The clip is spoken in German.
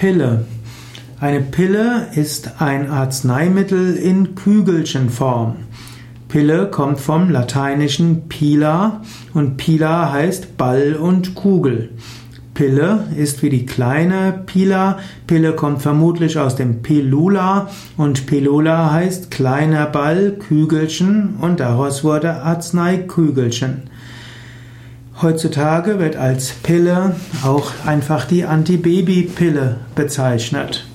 Pille. Eine Pille ist ein Arzneimittel in Kügelchenform. Pille kommt vom lateinischen pila und pila heißt Ball und Kugel. Pille ist wie die kleine Pila. Pille kommt vermutlich aus dem Pilula und Pilula heißt kleiner Ball, Kügelchen und daraus wurde Arzneikügelchen. Heutzutage wird als Pille auch einfach die Antibabypille bezeichnet.